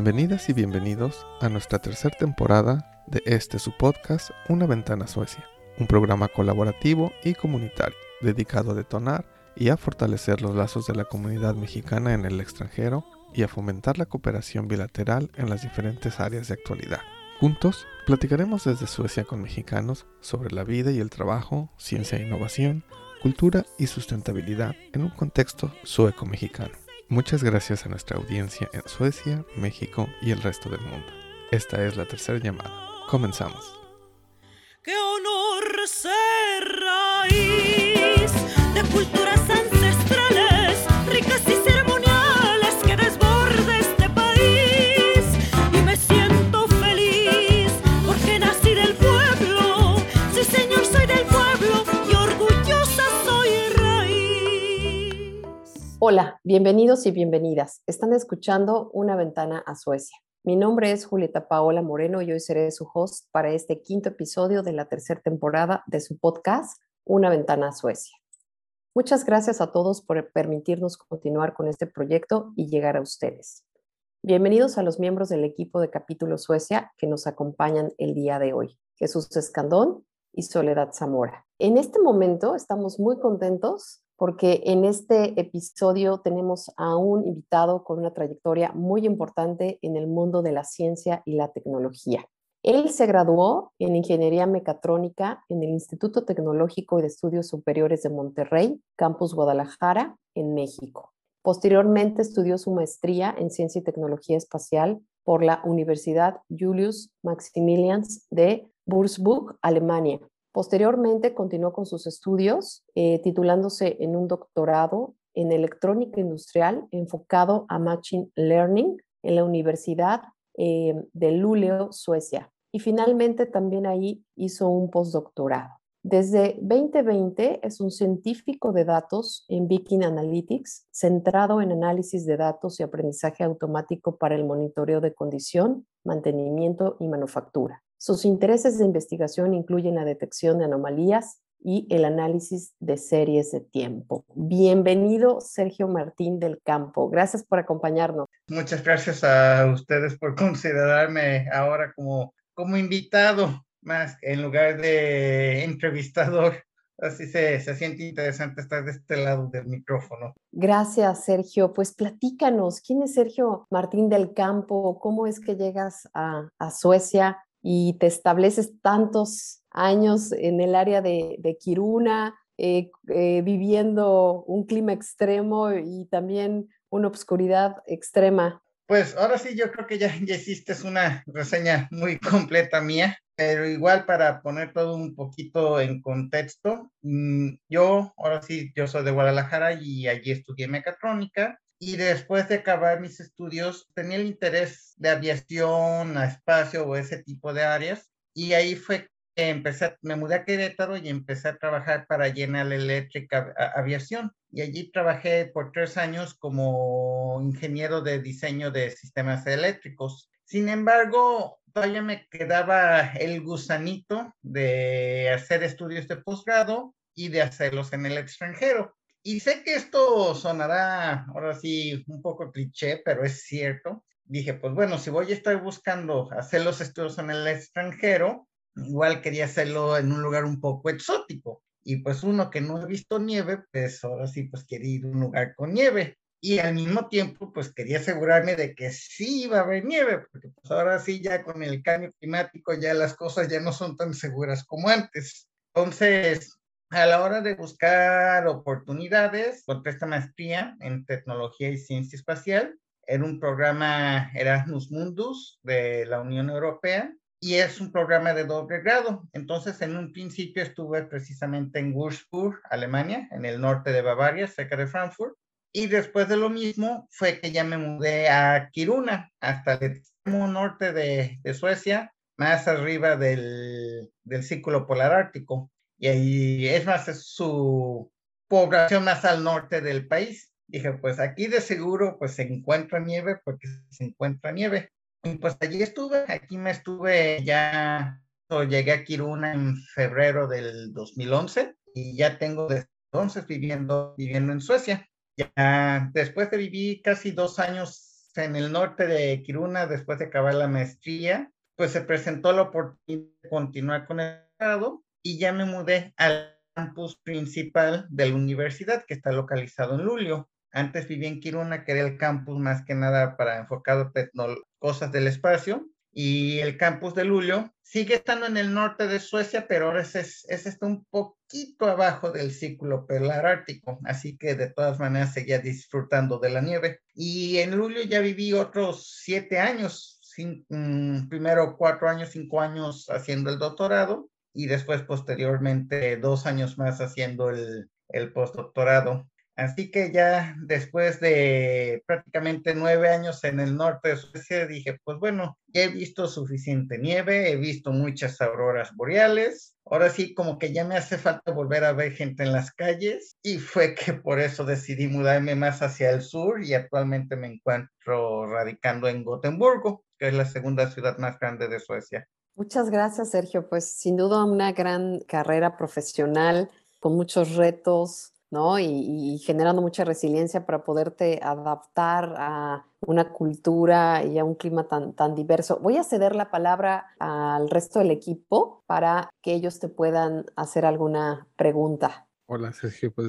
Bienvenidas y bienvenidos a nuestra tercera temporada de este su podcast Una ventana Suecia, un programa colaborativo y comunitario dedicado a detonar y a fortalecer los lazos de la comunidad mexicana en el extranjero y a fomentar la cooperación bilateral en las diferentes áreas de actualidad. Juntos platicaremos desde Suecia con mexicanos sobre la vida y el trabajo, ciencia e innovación, cultura y sustentabilidad en un contexto sueco-mexicano. Muchas gracias a nuestra audiencia en Suecia, México y el resto del mundo. Esta es la tercera llamada. Comenzamos. ¡Qué honor ser raíz Hola, bienvenidos y bienvenidas. Están escuchando Una ventana a Suecia. Mi nombre es Julieta Paola Moreno y hoy seré su host para este quinto episodio de la tercera temporada de su podcast Una ventana a Suecia. Muchas gracias a todos por permitirnos continuar con este proyecto y llegar a ustedes. Bienvenidos a los miembros del equipo de Capítulo Suecia que nos acompañan el día de hoy, Jesús Escandón y Soledad Zamora. En este momento estamos muy contentos porque en este episodio tenemos a un invitado con una trayectoria muy importante en el mundo de la ciencia y la tecnología. Él se graduó en Ingeniería Mecatrónica en el Instituto Tecnológico y de Estudios Superiores de Monterrey, Campus Guadalajara, en México. Posteriormente estudió su maestría en Ciencia y Tecnología Espacial por la Universidad Julius Maximilians de Würzburg, Alemania. Posteriormente continuó con sus estudios, eh, titulándose en un doctorado en electrónica industrial enfocado a Machine Learning en la Universidad eh, de Luleå, Suecia. Y finalmente también ahí hizo un postdoctorado. Desde 2020 es un científico de datos en Viking Analytics, centrado en análisis de datos y aprendizaje automático para el monitoreo de condición, mantenimiento y manufactura. Sus intereses de investigación incluyen la detección de anomalías y el análisis de series de tiempo. Bienvenido, Sergio Martín del Campo. Gracias por acompañarnos. Muchas gracias a ustedes por considerarme ahora como, como invitado, más en lugar de entrevistador. Así se, se siente interesante estar de este lado del micrófono. Gracias, Sergio. Pues platícanos, ¿quién es Sergio Martín del Campo? ¿Cómo es que llegas a, a Suecia? Y te estableces tantos años en el área de, de Kiruna, eh, eh, viviendo un clima extremo y también una obscuridad extrema. Pues ahora sí, yo creo que ya, ya hiciste una reseña muy completa mía, pero igual para poner todo un poquito en contexto, mm, yo ahora sí, yo soy de Guadalajara y allí estudié mecatrónica y después de acabar mis estudios tenía el interés de aviación, a espacio o ese tipo de áreas y ahí fue que empecé, me mudé a Querétaro y empecé a trabajar para General Electric Aviación y allí trabajé por tres años como ingeniero de diseño de sistemas eléctricos. Sin embargo, todavía me quedaba el gusanito de hacer estudios de posgrado y de hacerlos en el extranjero. Y sé que esto sonará ahora sí un poco cliché, pero es cierto. Dije, pues bueno, si voy a estar buscando hacer los estudios en el extranjero, igual quería hacerlo en un lugar un poco exótico. Y pues uno que no ha visto nieve, pues ahora sí, pues quería ir a un lugar con nieve. Y al mismo tiempo, pues quería asegurarme de que sí iba a haber nieve, porque pues ahora sí ya con el cambio climático ya las cosas ya no son tan seguras como antes. Entonces, a la hora de buscar oportunidades, encontré esta maestría en tecnología y ciencia espacial. Era un programa Erasmus Mundus de la Unión Europea y es un programa de doble grado. Entonces, en un principio estuve precisamente en Würzburg, Alemania, en el norte de Bavaria, cerca de Frankfurt. Y después de lo mismo fue que ya me mudé a Kiruna, hasta el extremo norte de, Suecia, más arriba del círculo polar ártico y ahí es más, es su población más al norte del país. Dije, pues aquí de seguro pues se encuentra nieve porque se encuentra nieve. Y pues allí estuve, aquí me estuve ya, llegué a Kiruna en febrero del 2011 y ya tengo desde entonces viviendo, viviendo en Suecia. Ya después de vivir casi dos años en el norte de Kiruna después de acabar la maestría, pues se presentó la oportunidad de continuar con el grado y ya me mudé al campus principal de la universidad que está localizado en Lulio. Antes vivía en Kiruna, que era el campus más que nada para enfocado en cosas del espacio, y el campus de Lulio sigue estando en el norte de Suecia, pero ahora es, es, está un poquito abajo del círculo polar ártico, así que de todas maneras seguía disfrutando de la nieve. Y en Lulio ya viví otros siete años, mm, primero cuatro años, cinco años haciendo el doctorado y después posteriormente dos años más haciendo el, postdoctorado. Así que ya después de prácticamente nueve años en el norte de Suecia, dije, pues bueno, ya he visto suficiente nieve, he visto muchas auroras boreales, ahora sí como que ya me hace falta volver a ver gente en las calles y fue que por eso decidí mudarme más hacia el sur y actualmente me encuentro radicando en Gotemburgo, que es la segunda ciudad más grande de Suecia. Muchas gracias, Sergio. Pues sin duda una gran carrera profesional con muchos retos ¿no? Y, generando mucha resiliencia para poderte adaptar a una cultura y a un clima tan, tan diverso. Voy a ceder la palabra al resto del equipo para que ellos te puedan hacer alguna pregunta. Hola Sergio, pues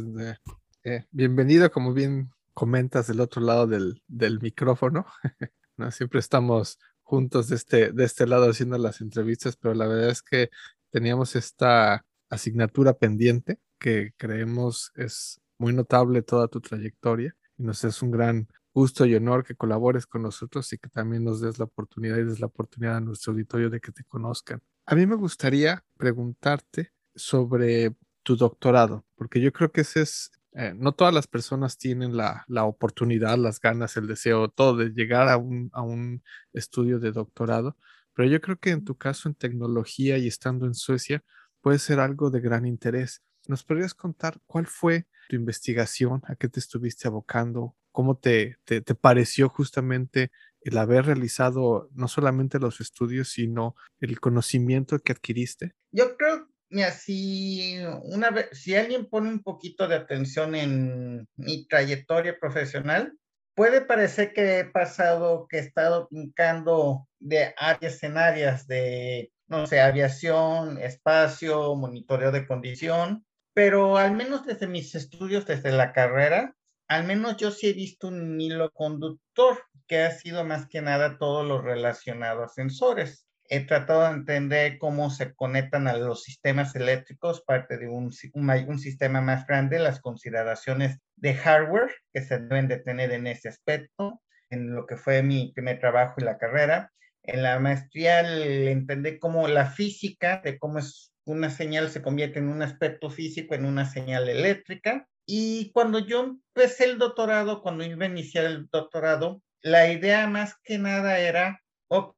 eh, bienvenido, como bien comentas del otro lado del, del micrófono. ¿no? Siempre estamos juntos de este, de este lado haciendo las entrevistas, pero la verdad es que teníamos esta asignatura pendiente que creemos es muy notable toda tu trayectoria y nos es un gran gusto y honor que colabores con nosotros y que también nos des la oportunidad y des la oportunidad a nuestro auditorio de que te conozcan. A mí me gustaría preguntarte sobre tu doctorado, porque yo creo que ese es, eh, no todas las personas tienen la, la, oportunidad, las ganas, el deseo, todo de llegar a un, a un estudio de doctorado, pero yo creo que en tu caso en tecnología y estando en Suecia puede ser algo de gran interés. ¿Nos podrías contar cuál fue tu investigación? ¿A qué te estuviste abocando? ¿Cómo te, te, pareció justamente el haber realizado no solamente los estudios, sino el conocimiento que adquiriste? Yo creo, mira, si, una vez, si alguien pone un poquito de atención en mi trayectoria profesional, puede parecer que he pasado, que he estado brincando de áreas en áreas de, no sé, aviación, espacio, monitoreo de condición, pero al menos desde mis estudios, desde la carrera, al menos yo sí he visto un hilo conductor que ha sido más que nada todo lo relacionado a sensores. He tratado de entender cómo se conectan a los sistemas eléctricos, parte de un, sistema más grande, las consideraciones de hardware que se deben de tener en ese aspecto, en lo que fue mi primer trabajo y la carrera. En la maestría entendí cómo la física, de cómo es una señal se convierte en un aspecto físico, en una señal eléctrica. Y cuando yo empecé el doctorado, cuando iba a iniciar el doctorado, la idea más que nada era, ok,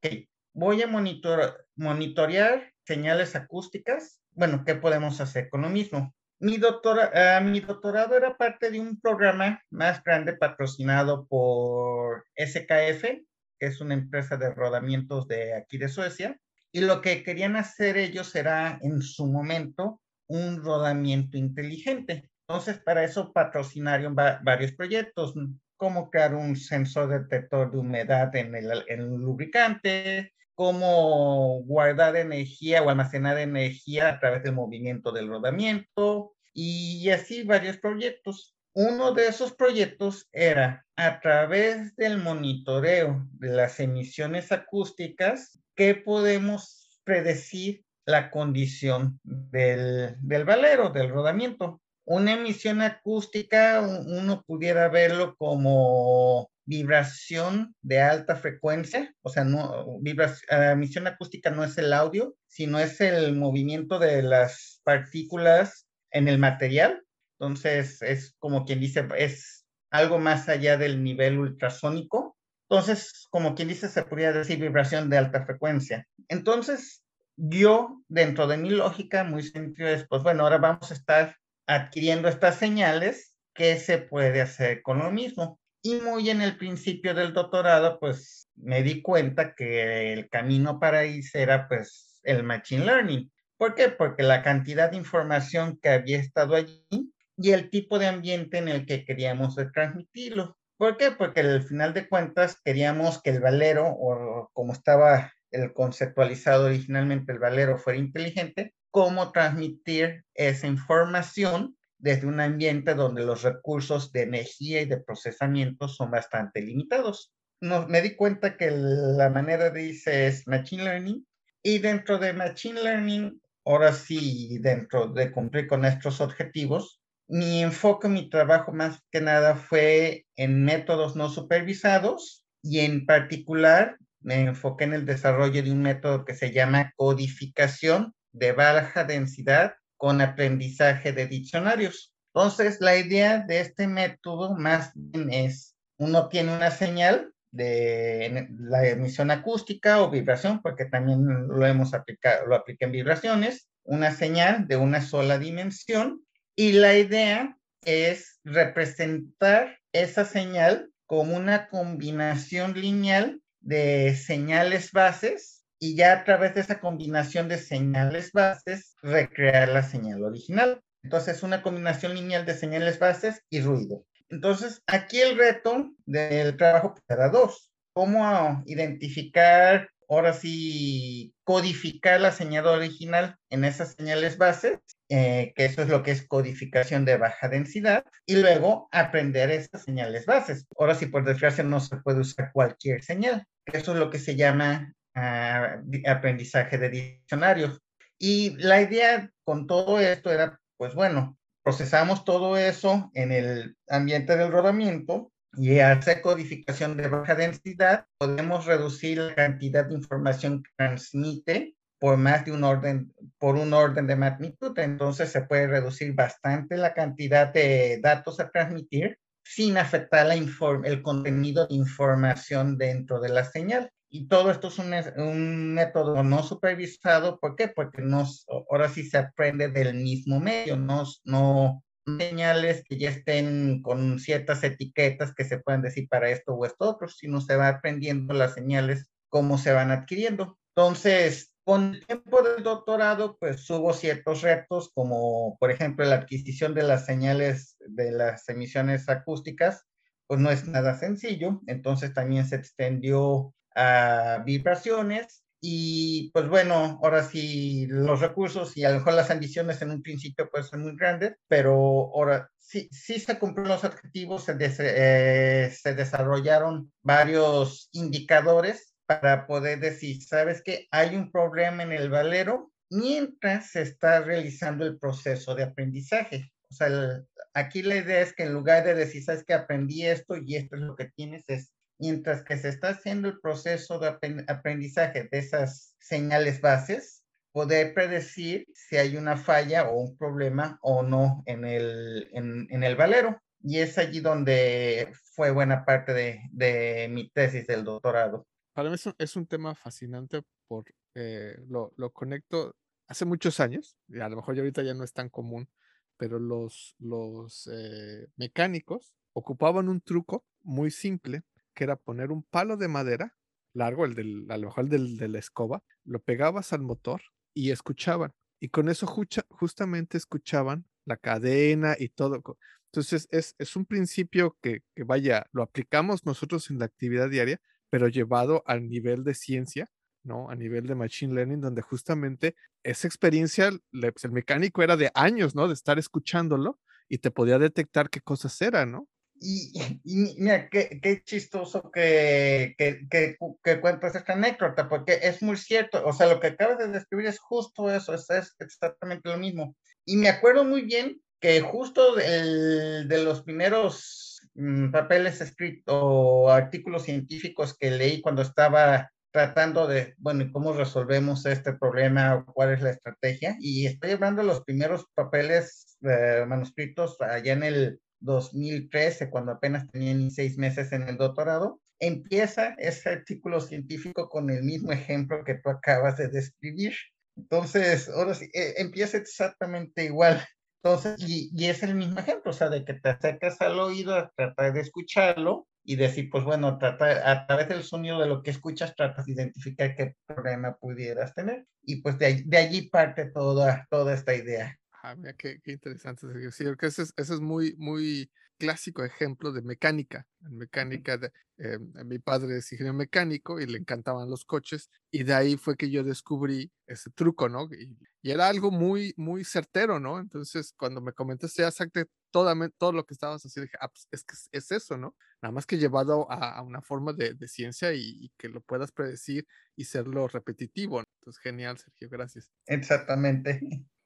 voy a monitorear señales acústicas. Bueno, ¿qué podemos hacer con lo mismo? Mi, doctora, ah, mi doctorado era parte de un programa más grande patrocinado por SKF, que es una empresa de rodamientos de aquí de Suecia, y lo que querían hacer ellos era en su momento un rodamiento inteligente. Entonces, para eso patrocinaron varios proyectos, como crear un sensor detector de humedad en el, en lubricante, cómo guardar energía o almacenar energía a través del movimiento del rodamiento y así varios proyectos. Uno de esos proyectos era a través del monitoreo de las emisiones acústicas, que podemos predecir la condición del, del valero, del rodamiento. Una emisión acústica, uno pudiera verlo como vibración de alta frecuencia, o sea, no, emisión acústica no es el audio, sino es el movimiento de las partículas en el material entonces, es como quien dice, es algo más allá del nivel ultrasónico. Entonces, como quien dice, se podría decir vibración de alta frecuencia. Entonces, yo, dentro de mi lógica, muy sencillo es, pues bueno, ahora vamos a estar adquiriendo estas señales, ¿qué se puede hacer con lo mismo? Y muy en el principio del doctorado, pues me di cuenta que el camino para ahí era pues el Machine Learning. ¿Por qué? Porque la cantidad de información que había estado allí y el tipo de ambiente en el que queríamos transmitirlo. ¿Por qué? Porque al final de cuentas queríamos que el valero, o como estaba el conceptualizado originalmente, el valero fuera inteligente, cómo transmitir esa información desde un ambiente donde los recursos de energía y de procesamiento son bastante limitados. No, me di cuenta que la manera de irse es Machine Learning y dentro de Machine Learning, ahora sí, dentro de cumplir con nuestros objetivos, mi enfoque, mi trabajo más que nada fue en métodos no supervisados y en particular me enfoqué en el desarrollo de un método que se llama codificación de baja densidad con aprendizaje de diccionarios. Entonces, la idea de este método más bien es, uno tiene una señal de la emisión acústica o vibración, porque también lo hemos aplicado, lo apliqué en vibraciones, una señal de una sola dimensión y la idea es representar esa señal como una combinación lineal de señales bases y ya a través de esa combinación de señales bases recrear la señal original. Entonces, una combinación lineal de señales bases y ruido. Entonces, aquí el reto del trabajo era dos. ¿Cómo identificar, ahora sí, codificar la señal original en esas señales bases? Eh, que eso es lo que es codificación de baja densidad, y luego aprender esas señales bases. Ahora sí, por desgracia, no se puede usar cualquier señal. Eso es lo que se llama aprendizaje de diccionarios. Y la idea con todo esto era, pues bueno, procesamos todo eso en el ambiente del rodamiento y hacer codificación de baja densidad, podemos reducir la cantidad de información que transmite por más de un orden, por un orden de magnitud. Entonces se puede reducir bastante la cantidad de datos a transmitir sin afectar la el contenido de información dentro de la señal. Y todo esto es un, método no supervisado. ¿Por qué? Porque nos, ahora sí se aprende del mismo medio, no, no señales que ya estén con ciertas etiquetas que se pueden decir para esto o esto otro, sino se va aprendiendo las señales cómo se van adquiriendo. Entonces, con el tiempo del doctorado, pues hubo ciertos retos, como por ejemplo la adquisición de las señales de las emisiones acústicas, pues no es nada sencillo. Entonces también se extendió a vibraciones y pues bueno, ahora sí los recursos y a lo mejor las ambiciones en un principio pueden ser muy grandes, pero ahora sí, sí se cumplieron los objetivos, se, eh, se desarrollaron varios indicadores para poder decir, ¿sabes que Hay un problema en el valero mientras se está realizando el proceso de aprendizaje. O sea, aquí la idea es que en lugar de decir, ¿sabes que Aprendí esto y esto es lo que tienes, es mientras que se está haciendo el proceso de aprendizaje de esas señales bases, poder predecir si hay una falla o un problema o no en el, en, el valero. Y es allí donde fue buena parte de, de mi tesis del doctorado. Para mí es un, tema fascinante porque lo, lo, conecto hace muchos años, y a lo mejor ya ahorita ya no es tan común, pero los, los eh, mecánicos ocupaban un truco muy simple que era poner un palo de madera largo, el del, a lo mejor el del, de la escoba, lo pegabas al motor y escuchaban. Y con eso justamente escuchaban la cadena y todo. Entonces es, es un principio que, que, vaya, lo aplicamos nosotros en la actividad diaria, pero llevado al nivel de ciencia, ¿no? A nivel de machine learning, donde justamente esa experiencia, pues, el mecánico era de años, ¿no? De estar escuchándolo y te podía detectar qué cosas eran, ¿no? Y, mira, qué, qué chistoso que, que, que, que, cuentas esta anécdota, porque es muy cierto, o sea, lo que acabas de describir es justo eso, es, es exactamente lo mismo. Y me acuerdo muy bien que justo el, de los primeros mm, papeles escritos artículos científicos que leí cuando estaba tratando de, bueno, ¿cómo resolvemos este problema cuál es la estrategia? Y estoy hablando de los primeros papeles eh, manuscritos allá en el 2013, cuando apenas tenía ni seis meses en el doctorado, empieza ese artículo científico con el mismo ejemplo que tú acabas de describir. Entonces, ahora sí, eh, empieza exactamente igual. Entonces, y, y, es el mismo ejemplo, o sea, de que te acercas al oído a tratar de escucharlo y decir, pues bueno, trata, a través del sonido de lo que escuchas, tratas de identificar qué problema pudieras tener. Y pues de, de allí parte toda, toda esta idea. Ah, mira, qué, qué interesante. Sí, que eso es, eso es muy, muy clásico ejemplo de mecánica. En mecánica, de, eh, mi padre es ingeniero mecánico y le encantaban los coches y de ahí fue que yo descubrí ese truco, ¿no? Y, era algo muy, muy certero, ¿no? Entonces, cuando me comentaste exactamente todo, todo lo que estabas haciendo, dije, ah, pues es que es, eso, ¿no? Nada más que llevado a, una forma de, ciencia y, que lo puedas predecir y serlo repetitivo. Entonces, genial, Sergio, gracias. Exactamente.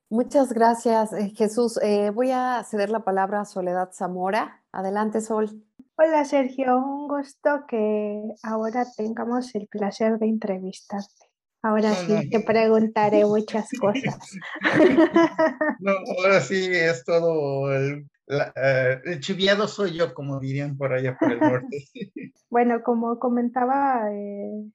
Muchas gracias, eh, Jesús. Eh, voy a ceder la palabra a Soledad Zamora. Adelante, Sol. Hola, Sergio. Un gusto que ahora tengamos el placer de entrevistarte. Ahora sí te preguntaré muchas cosas. No, ahora sí es todo el, eh, chiviado soy yo, como dirían por allá por el norte. Bueno, como comentaba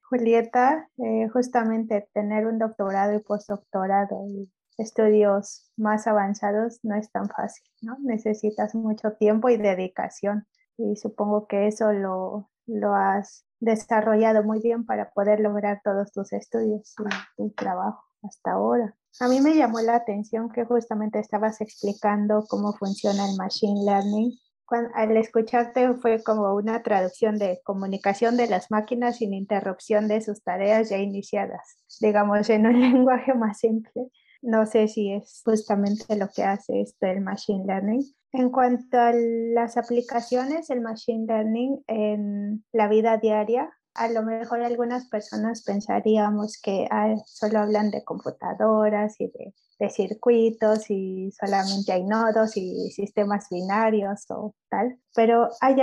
Julieta, justamente tener un doctorado y postdoctorado y estudios más avanzados no es tan fácil, ¿no? Necesitas mucho tiempo y dedicación y supongo que eso lo, lo has desarrollado muy bien para poder lograr todos tus estudios y tu trabajo hasta ahora. A mí me llamó la atención que justamente estabas explicando cómo funciona el machine learning. al escucharte fue como una traducción de comunicación de las máquinas sin interrupción de sus tareas ya iniciadas, digamos en un lenguaje más simple. No sé si es justamente lo que hace esto el Machine Learning. En cuanto a las aplicaciones, el Machine Learning en la vida diaria, a lo mejor algunas personas pensaríamos que solo hablan de computadoras y de, de, circuitos y solamente hay nodos y sistemas binarios o tal, pero hay,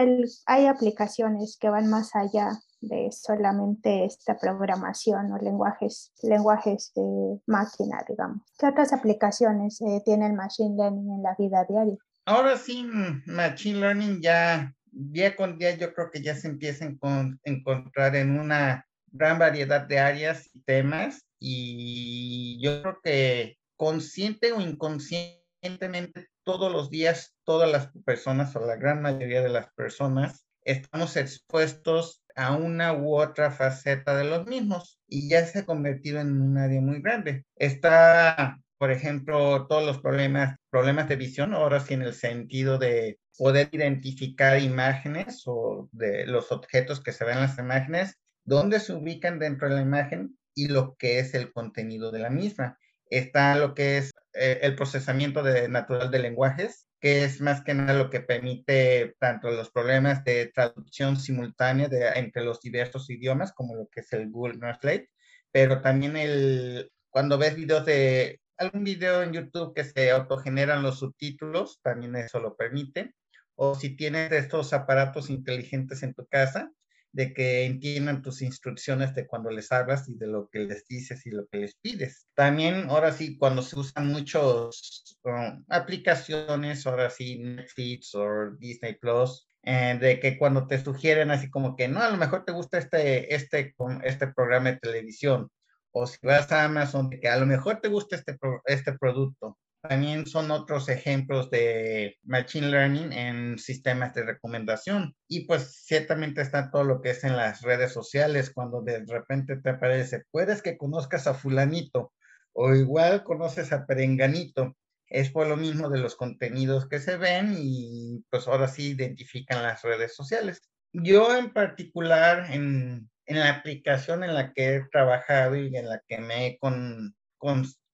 hay aplicaciones que van más allá de solamente esta programación o lenguajes, lenguajes de máquina, digamos. ¿Qué otras aplicaciones eh, tiene el Machine Learning en la vida diaria? Ahora sí, Machine Learning ya día con día yo creo que ya se empieza a encontrar en una gran variedad de áreas y temas y yo creo que consciente o inconscientemente todos los días todas las personas o la gran mayoría de las personas estamos expuestos a una u otra faceta de los mismos y ya se ha convertido en un área muy grande. Está, por ejemplo, todos los problemas, problemas de visión, ahora sí en el sentido de poder identificar imágenes o de los objetos que se ven en las imágenes, dónde se ubican dentro de la imagen y lo que es el contenido de la misma. Está lo que es eh, el procesamiento de, natural de lenguajes, que es más que nada lo que permite tanto los problemas de traducción simultánea entre los diversos idiomas, como lo que es el Google Translate, pero también el, cuando ves videos de algún video en YouTube que se autogeneran los subtítulos, también eso lo permite. O si tienes estos aparatos inteligentes en tu casa, de que entiendan tus instrucciones de cuando les hablas y de lo que les dices y lo que les pides. También, ahora sí, cuando se usan muchas um, aplicaciones, ahora sí, Netflix o Disney Plus, eh, de que cuando te sugieren así como que, no, a lo mejor te gusta este, este, este programa de televisión, o si vas a Amazon, que a lo mejor te gusta este, este producto, también son otros ejemplos de Machine Learning en sistemas de recomendación. Y pues ciertamente está todo lo que es en las redes sociales, cuando de repente te aparece, puedes que conozcas a fulanito o igual conoces a perenganito. Es por lo mismo de los contenidos que se ven y pues ahora sí identifican las redes sociales. Yo en particular en, en la aplicación en la que he trabajado y en la que me he con,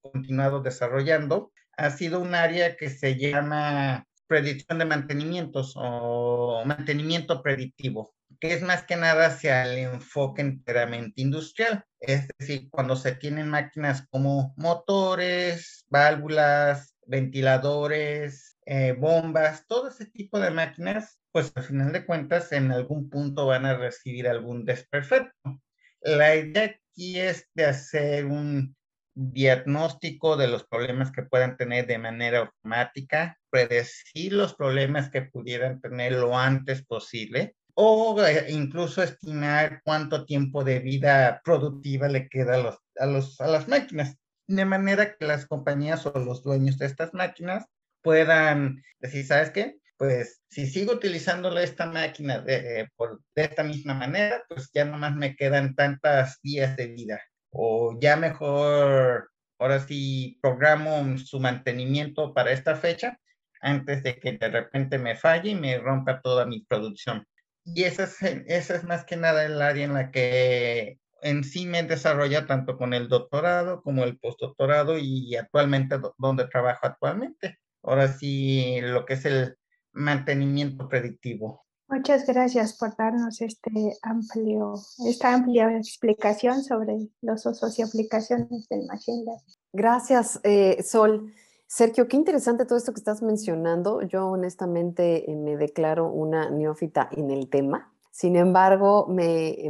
continuado desarrollando, ha sido un área que se llama predicción de mantenimientos o mantenimiento predictivo, que es más que nada hacia el enfoque enteramente industrial. Es decir, cuando se tienen máquinas como motores, válvulas, ventiladores, eh, bombas, todo ese tipo de máquinas, pues al final de cuentas en algún punto van a recibir algún desperfecto. La idea aquí es de hacer un diagnóstico de los problemas que puedan tener de manera automática, predecir los problemas que pudieran tener lo antes posible o eh, incluso estimar cuánto tiempo de vida productiva le queda a, los, a, los, a las máquinas, de manera que las compañías o los dueños de estas máquinas puedan decir, ¿sabes qué? Pues si sigo utilizando esta máquina de, por, de esta misma manera, pues ya nomás me quedan tantas días de vida o ya mejor, ahora sí, programo su mantenimiento para esta fecha, antes de que de repente me falle y me rompa toda mi producción. Y esa es, esa es más que nada el área en la que en sí me desarrolla tanto con el doctorado como el postdoctorado y actualmente donde trabajo actualmente. Ahora sí, lo que es el mantenimiento predictivo. Muchas gracias por darnos este amplio, esta amplia explicación sobre los usos y aplicaciones del Machine Learning. Gracias, eh, Sol. Sergio, qué interesante todo esto que estás mencionando. Yo honestamente eh, me declaro una neófita en el tema. Sin embargo, me,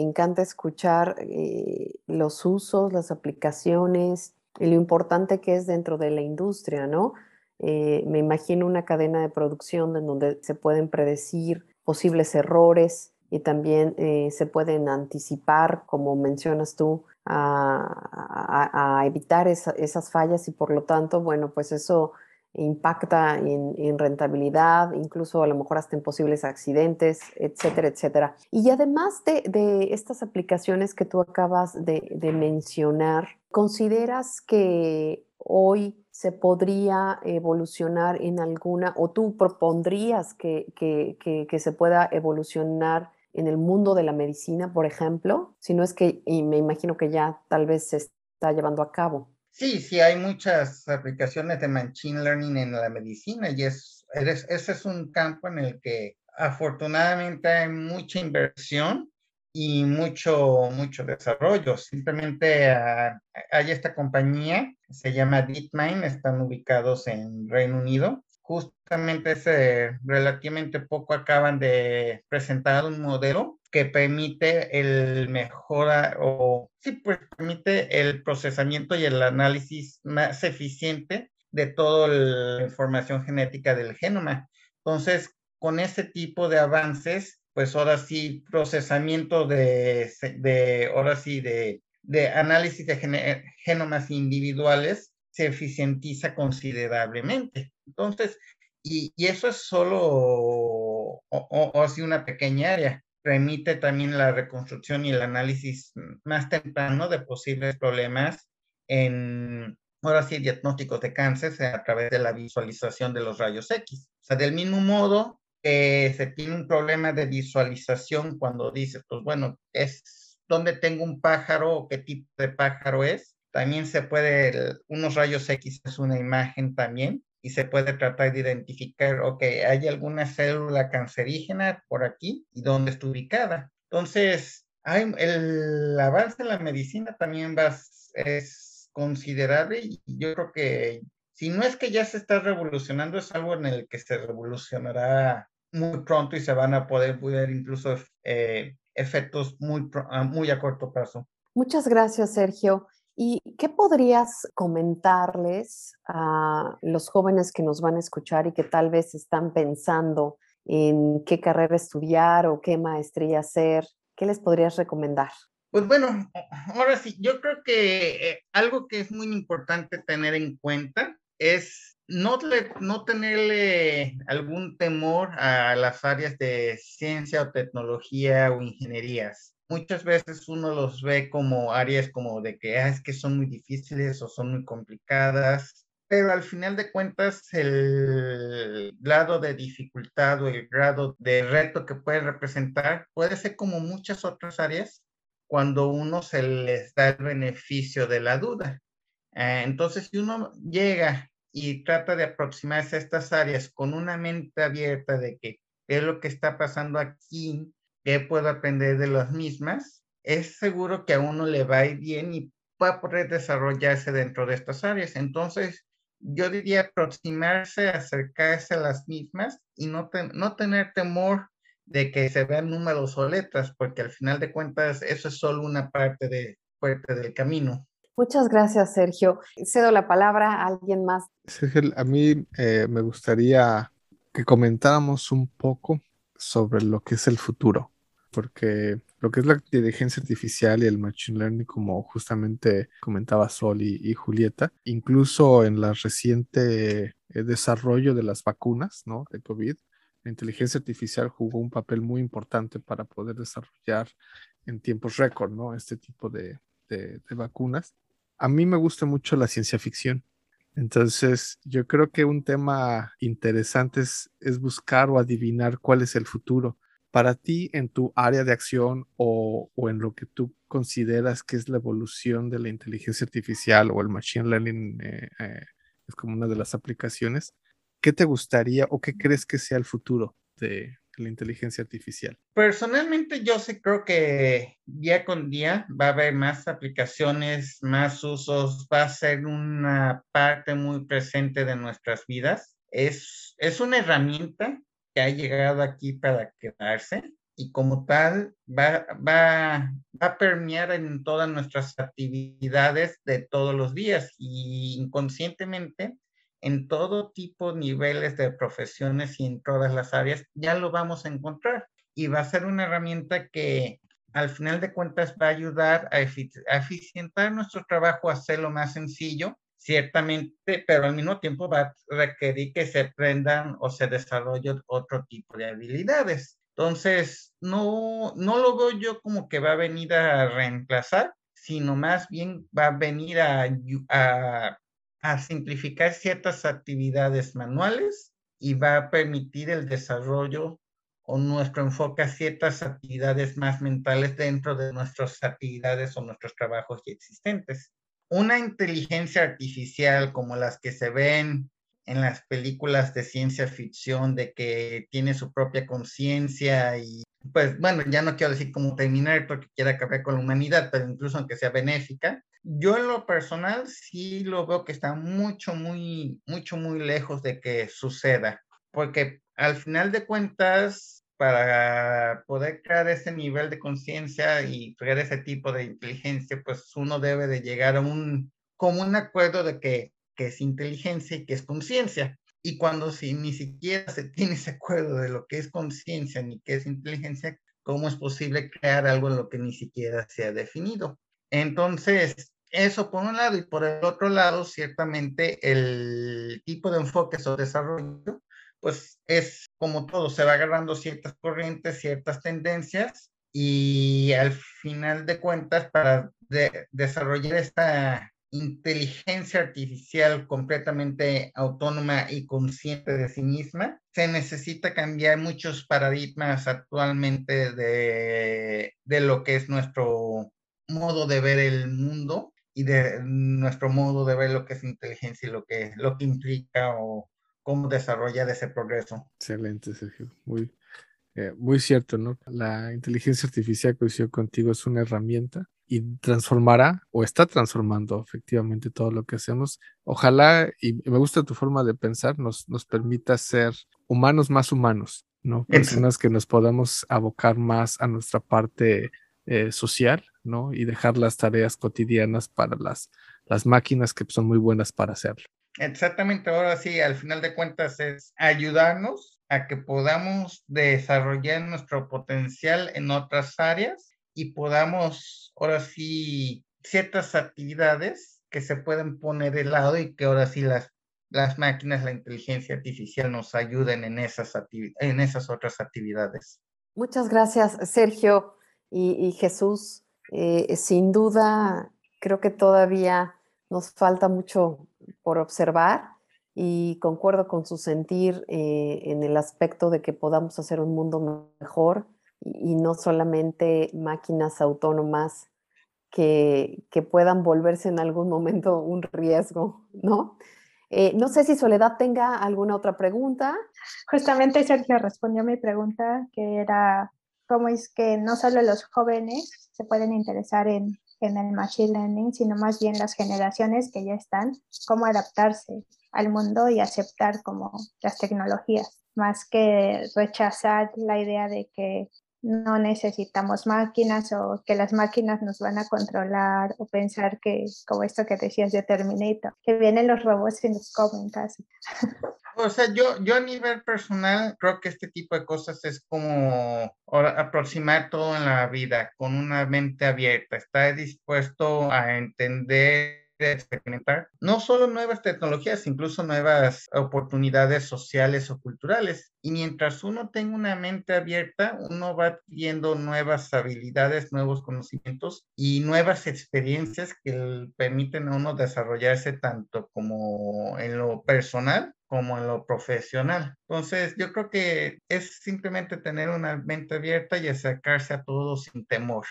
encanta escuchar eh, los usos, las aplicaciones y lo importante que es dentro de la industria, ¿no? Eh, me imagino una cadena de producción en donde se pueden predecir posibles errores y también se pueden anticipar, como mencionas tú, a, evitar esas fallas y por lo tanto, bueno, pues eso impacta en, rentabilidad, incluso a lo mejor hasta en posibles accidentes, etcétera, etcétera. Y además de, estas aplicaciones que tú acabas de, mencionar, ¿consideras que hoy se podría evolucionar en alguna, o tú propondrías que, que se pueda evolucionar en el mundo de la medicina, por ejemplo, si no es que, y me imagino que ya tal vez se está llevando a cabo. Sí, sí, hay muchas aplicaciones de Machine Learning en la medicina y es, ese es un campo en el que afortunadamente hay mucha inversión y mucho, mucho desarrollo. Simplemente ah, hay esta compañía, se llama DeepMind, están ubicados en Reino Unido justamente hace relativamente poco acaban de presentar un modelo que permite el mejora o sí, pues permite el procesamiento y el análisis más eficiente de toda la información genética del genoma. Entonces, con ese tipo de avances, pues ahora sí, procesamiento de, de ahora sí, de, de análisis de genomas individuales se eficientiza considerablemente. Entonces, y, eso es solo o, así una pequeña área. Permite también la reconstrucción y el análisis más temprano de posibles problemas en, ahora sí, diagnósticos de cáncer a través de la visualización de los rayos X. O sea, del mismo modo que se tiene un problema de visualización cuando dices, pues bueno, es dónde tengo un pájaro o qué tipo de pájaro es, también se puede, unos rayos X es una imagen también y se puede tratar de identificar, ok, hay alguna célula cancerígena por aquí y dónde está ubicada. Entonces, hay, el avance en la medicina también va, es considerable y yo creo que si no es que ya se está revolucionando, es algo en el que se revolucionará muy pronto y se van a poder ver incluso eh, efectos muy, muy a corto plazo. Muchas gracias, Sergio. ¿Y qué podrías comentarles a los jóvenes que nos van a escuchar y que tal vez están pensando en qué carrera estudiar o qué maestría hacer? ¿Qué les podrías recomendar? Pues bueno, ahora sí, yo creo que eh, algo que es muy importante tener en cuenta es no, no tenerle algún temor a las áreas de ciencia o tecnología o ingenierías muchas veces uno los ve como áreas como de que ah, es que son muy difíciles o son muy complicadas, pero al final de cuentas el grado de dificultad o el grado de reto que puede representar puede ser como muchas otras áreas cuando uno se les da el beneficio de la duda. Eh, entonces, si uno llega y trata de aproximarse a estas áreas con una mente abierta de que es lo que está pasando aquí, qué puedo aprender de las mismas, es seguro que a uno le va a ir bien y va a poder desarrollarse dentro de estas áreas. Entonces, yo diría aproximarse, acercarse a las mismas y no, no tener temor de que se vean números o letras, porque al final de cuentas eso es solo una parte, de, parte del camino. Muchas gracias, Sergio. Cedo la palabra a alguien más. Sergio, a mí eh, me gustaría que comentáramos un poco sobre lo que es el futuro porque lo que es la inteligencia artificial y el machine learning, como justamente comentaba Sol y, Julieta, incluso en la reciente eh, desarrollo de las vacunas, ¿no? De COVID, la inteligencia artificial jugó un papel muy importante para poder desarrollar en tiempos récord, ¿no? Este tipo de, vacunas. A mí me gusta mucho la ciencia ficción. Entonces, yo creo que un tema interesante es, es buscar o adivinar cuál es el futuro para ti en tu área de acción o, en lo que tú consideras que es la evolución de la inteligencia artificial o el machine learning, eh, eh, es como una de las aplicaciones, ¿qué te gustaría o qué crees que sea el futuro de la inteligencia artificial? Personalmente yo sí creo que día con día va a haber más aplicaciones, más usos, va a ser una parte muy presente de nuestras vidas. Es, es una herramienta ha llegado aquí para quedarse y como tal va, va, va a permear en todas nuestras actividades de todos los días y inconscientemente en todo tipo, niveles de profesiones y en todas las áreas, ya lo vamos a encontrar. Y va a ser una herramienta que al final de cuentas va a ayudar a, eficientar nuestro trabajo, a hacerlo más sencillo ciertamente, pero al mismo tiempo va a requerir que se aprendan o se desarrollen otro tipo de habilidades. Entonces, no, no lo veo yo como que va a venir a reemplazar, sino más bien va a venir a, a, a simplificar ciertas actividades manuales y va a permitir el desarrollo o nuestro enfoque a ciertas actividades más mentales dentro de nuestras actividades o nuestros trabajos ya existentes. Una inteligencia artificial como las que se ven en las películas de ciencia ficción, de que tiene su propia conciencia y pues bueno, ya no quiero decir como terminar porque quiera acabar con la humanidad, pero incluso aunque sea benéfica, yo en lo personal sí lo veo que está mucho, muy, mucho, muy lejos de que suceda, porque al final de cuentas, para poder crear ese nivel de conciencia y crear ese tipo de inteligencia, pues uno debe de llegar a un común acuerdo de que, que es inteligencia y que es conciencia. Y cuando si ni siquiera se tiene ese acuerdo de lo que es conciencia ni qué es inteligencia, ¿cómo es posible crear algo en lo que ni siquiera se ha definido? Entonces, eso por un lado y por el otro lado, ciertamente el tipo de enfoque o desarrollo pues es como todo, se va agarrando ciertas corrientes, ciertas tendencias y al final de cuentas para desarrollar esta inteligencia artificial completamente autónoma y consciente de sí misma, se necesita cambiar muchos paradigmas actualmente de, de lo que es nuestro modo de ver el mundo y de nuestro modo de ver lo que es inteligencia y lo que, lo que implica o cómo desarrollar ese progreso. Excelente, Sergio. Muy, eh, muy cierto, ¿no? La inteligencia artificial, coincido contigo, es una herramienta y transformará o está transformando efectivamente todo lo que hacemos. Ojalá, y me gusta tu forma de pensar, nos, nos permita ser humanos más humanos, ¿no? Personas que nos podamos abocar más a nuestra parte eh, social, ¿no? Y dejar las tareas cotidianas para las, las máquinas que son muy buenas para hacerlo. Exactamente, ahora sí, al final de cuentas es ayudarnos a que podamos desarrollar nuestro potencial en otras áreas y podamos, ahora sí, ciertas actividades que se pueden poner de lado y que ahora sí las, las máquinas, la inteligencia artificial nos ayuden en esas, en esas otras actividades. Muchas gracias, Sergio y, Jesús. Eh, sin duda, creo que todavía nos falta mucho por observar y concuerdo con su sentir eh, en el aspecto de que podamos hacer un mundo mejor y, no solamente máquinas autónomas que, que, puedan volverse en algún momento un riesgo, ¿no? Eh, no sé si Soledad tenga alguna otra pregunta. Justamente Sergio respondió mi pregunta, que era cómo es que no solo los jóvenes se pueden interesar en en el machine learning, sino más bien las generaciones que ya están, cómo adaptarse al mundo y aceptar como las tecnologías, más que rechazar la idea de que no necesitamos máquinas o que las máquinas nos van a controlar o pensar que, como esto que decías de Terminator, que vienen los robots y nos comen casi. O sea, yo, yo a nivel personal creo que este tipo de cosas es como aproximar todo en la vida con una mente abierta, estar dispuesto a entender experimentar no solo nuevas tecnologías, incluso nuevas oportunidades sociales o culturales. Y mientras uno tenga una mente abierta, uno va viendo nuevas habilidades, nuevos conocimientos y nuevas experiencias que permiten a uno desarrollarse tanto como en lo personal como en lo profesional. Entonces, yo creo que es simplemente tener una mente abierta y acercarse a todo sin temor.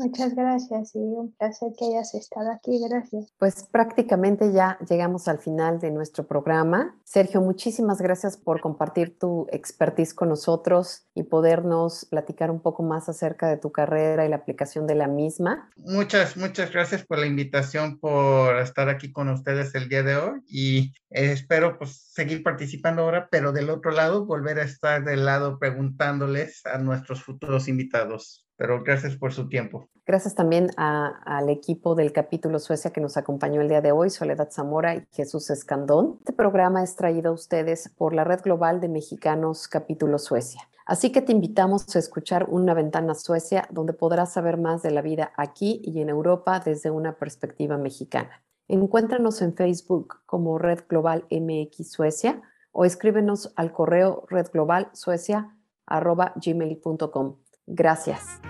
Muchas gracias y un placer que hayas estado aquí. Gracias. Pues prácticamente ya llegamos al final de nuestro programa. Sergio, muchísimas gracias por compartir tu expertise con nosotros y podernos platicar un poco más acerca de tu carrera y la aplicación de la misma. Muchas, muchas gracias por la invitación, por estar aquí con ustedes el día de hoy y espero pues seguir participando ahora, pero del otro lado, volver a estar del lado preguntándoles a nuestros futuros invitados pero gracias por su tiempo. Gracias también al equipo del capítulo Suecia que nos acompañó el día de hoy, Soledad Zamora y Jesús Escandón. Este programa es traído a ustedes por la Red Global de Mexicanos Capítulo Suecia. Así que te invitamos a escuchar Una ventana Suecia, donde podrás saber más de la vida aquí y en Europa desde una perspectiva mexicana. Encuéntranos en Facebook como Red Global MX Suecia o escríbenos al correo redglobalsuecia.gmail.com. Gracias.